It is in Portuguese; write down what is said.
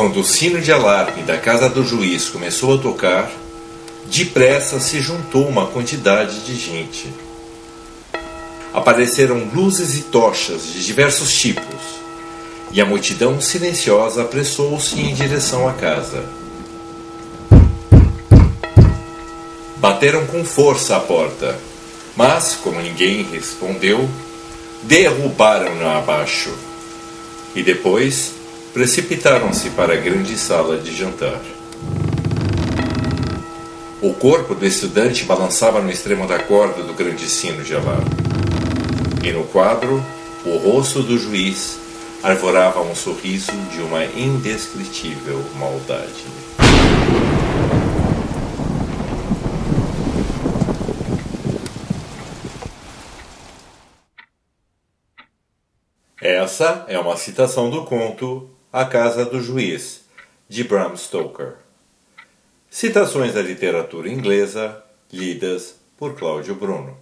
Quando o sino de alarme da casa do juiz começou a tocar, depressa se juntou uma quantidade de gente. Apareceram luzes e tochas de diversos tipos, e a multidão silenciosa apressou-se em direção à casa. Bateram com força à porta, mas, como ninguém respondeu, derrubaram-na abaixo e depois precipitaram-se para a grande sala de jantar. O corpo do estudante balançava no extremo da corda do grande sino alarme. E no quadro, o rosto do juiz arvorava um sorriso de uma indescritível maldade. Essa é uma citação do conto A Casa do Juiz, de Bram Stoker. Citações da literatura inglesa lidas por Cláudio Bruno.